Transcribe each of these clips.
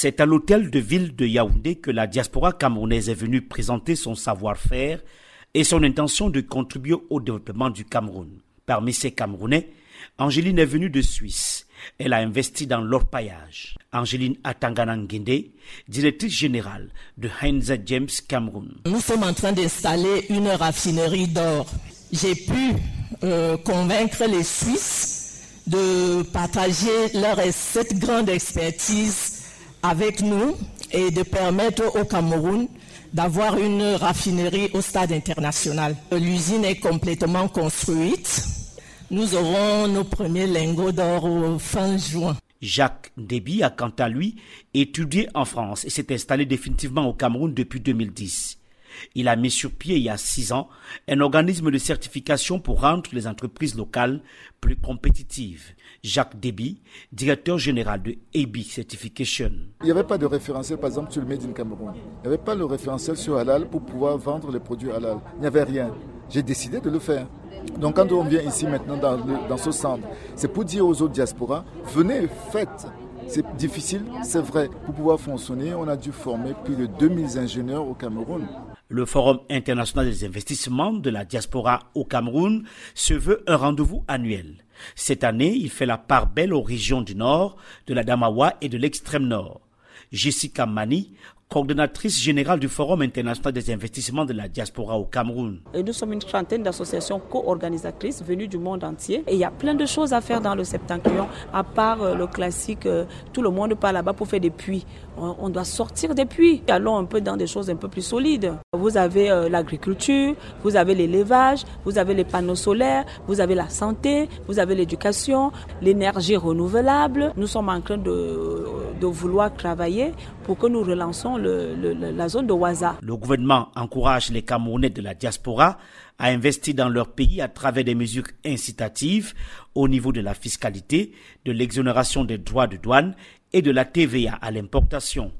C'est à l'hôtel de ville de Yaoundé que la diaspora camerounaise est venue présenter son savoir-faire et son intention de contribuer au développement du Cameroun. Parmi ces Camerounais, Angéline est venue de Suisse. Elle a investi dans l'orpaillage. Angéline Atanganangende, directrice générale de Heinz James Cameroun. Nous sommes en train d'installer une raffinerie d'or. J'ai pu euh, convaincre les Suisses de partager leur cette grande expertise avec nous et de permettre au Cameroun d'avoir une raffinerie au stade international. L'usine est complètement construite. Nous aurons nos premiers lingots d'or fin juin. Jacques Déby a quant à lui étudié en France et s'est installé définitivement au Cameroun depuis 2010. Il a mis sur pied il y a six ans un organisme de certification pour rendre les entreprises locales plus compétitives. Jacques Déby, directeur général de AB Certification. Il n'y avait pas de référentiel, par exemple, sur le Made in Cameroun. Il n'y avait pas le référentiel sur Halal pour pouvoir vendre les produits Halal. Il n'y avait rien. J'ai décidé de le faire. Donc quand on vient ici maintenant dans, dans ce centre, c'est pour dire aux autres diasporas, venez, faites. C'est difficile, c'est vrai. Pour pouvoir fonctionner, on a dû former plus de 2000 ingénieurs au Cameroun. Le Forum international des investissements de la diaspora au Cameroun se veut un rendez-vous annuel. Cette année, il fait la part belle aux régions du Nord, de la Damawa et de l'extrême Nord. Jessica Mani, coordonnatrice générale du Forum international des investissements de la diaspora au Cameroun. Nous sommes une trentaine d'associations co-organisatrices venues du monde entier. Et il y a plein de choses à faire dans le septentrion, à part euh, le classique, euh, tout le monde part là-bas pour faire des puits. On doit sortir des puits. Allons un peu dans des choses un peu plus solides. Vous avez euh, l'agriculture, vous avez l'élevage, vous avez les panneaux solaires, vous avez la santé, vous avez l'éducation, l'énergie renouvelable. Nous sommes en train de, de vouloir travailler pour que nous relançons la zone de Waza. Le gouvernement encourage les Camerounais de la diaspora à investir dans leur pays à travers des mesures incitatives au niveau de la fiscalité, de l'exonération des droits de douane et de la TVA à l'importation.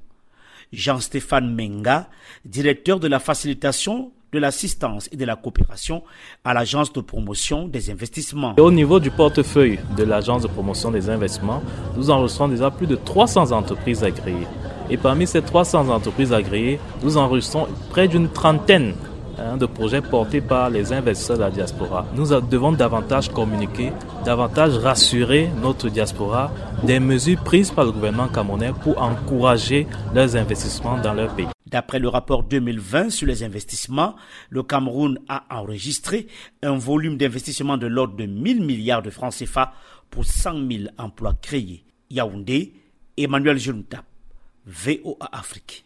Jean-Stéphane Menga, directeur de la facilitation de l'assistance et de la coopération à l'agence de promotion des investissements. au niveau du portefeuille de l'agence de promotion des investissements, nous enregistrons déjà plus de 300 entreprises agréées. Et parmi ces 300 entreprises agréées, nous enregistrons près d'une trentaine hein, de projets portés par les investisseurs de la diaspora. Nous devons davantage communiquer, davantage rassurer notre diaspora des mesures prises par le gouvernement camerounais pour encourager leurs investissements dans leur pays. D'après le rapport 2020 sur les investissements, le Cameroun a enregistré un volume d'investissement de l'ordre de 1000 milliards de francs CFA pour 100 000 emplois créés. Yaoundé, Emmanuel Junta. VOA Afrique.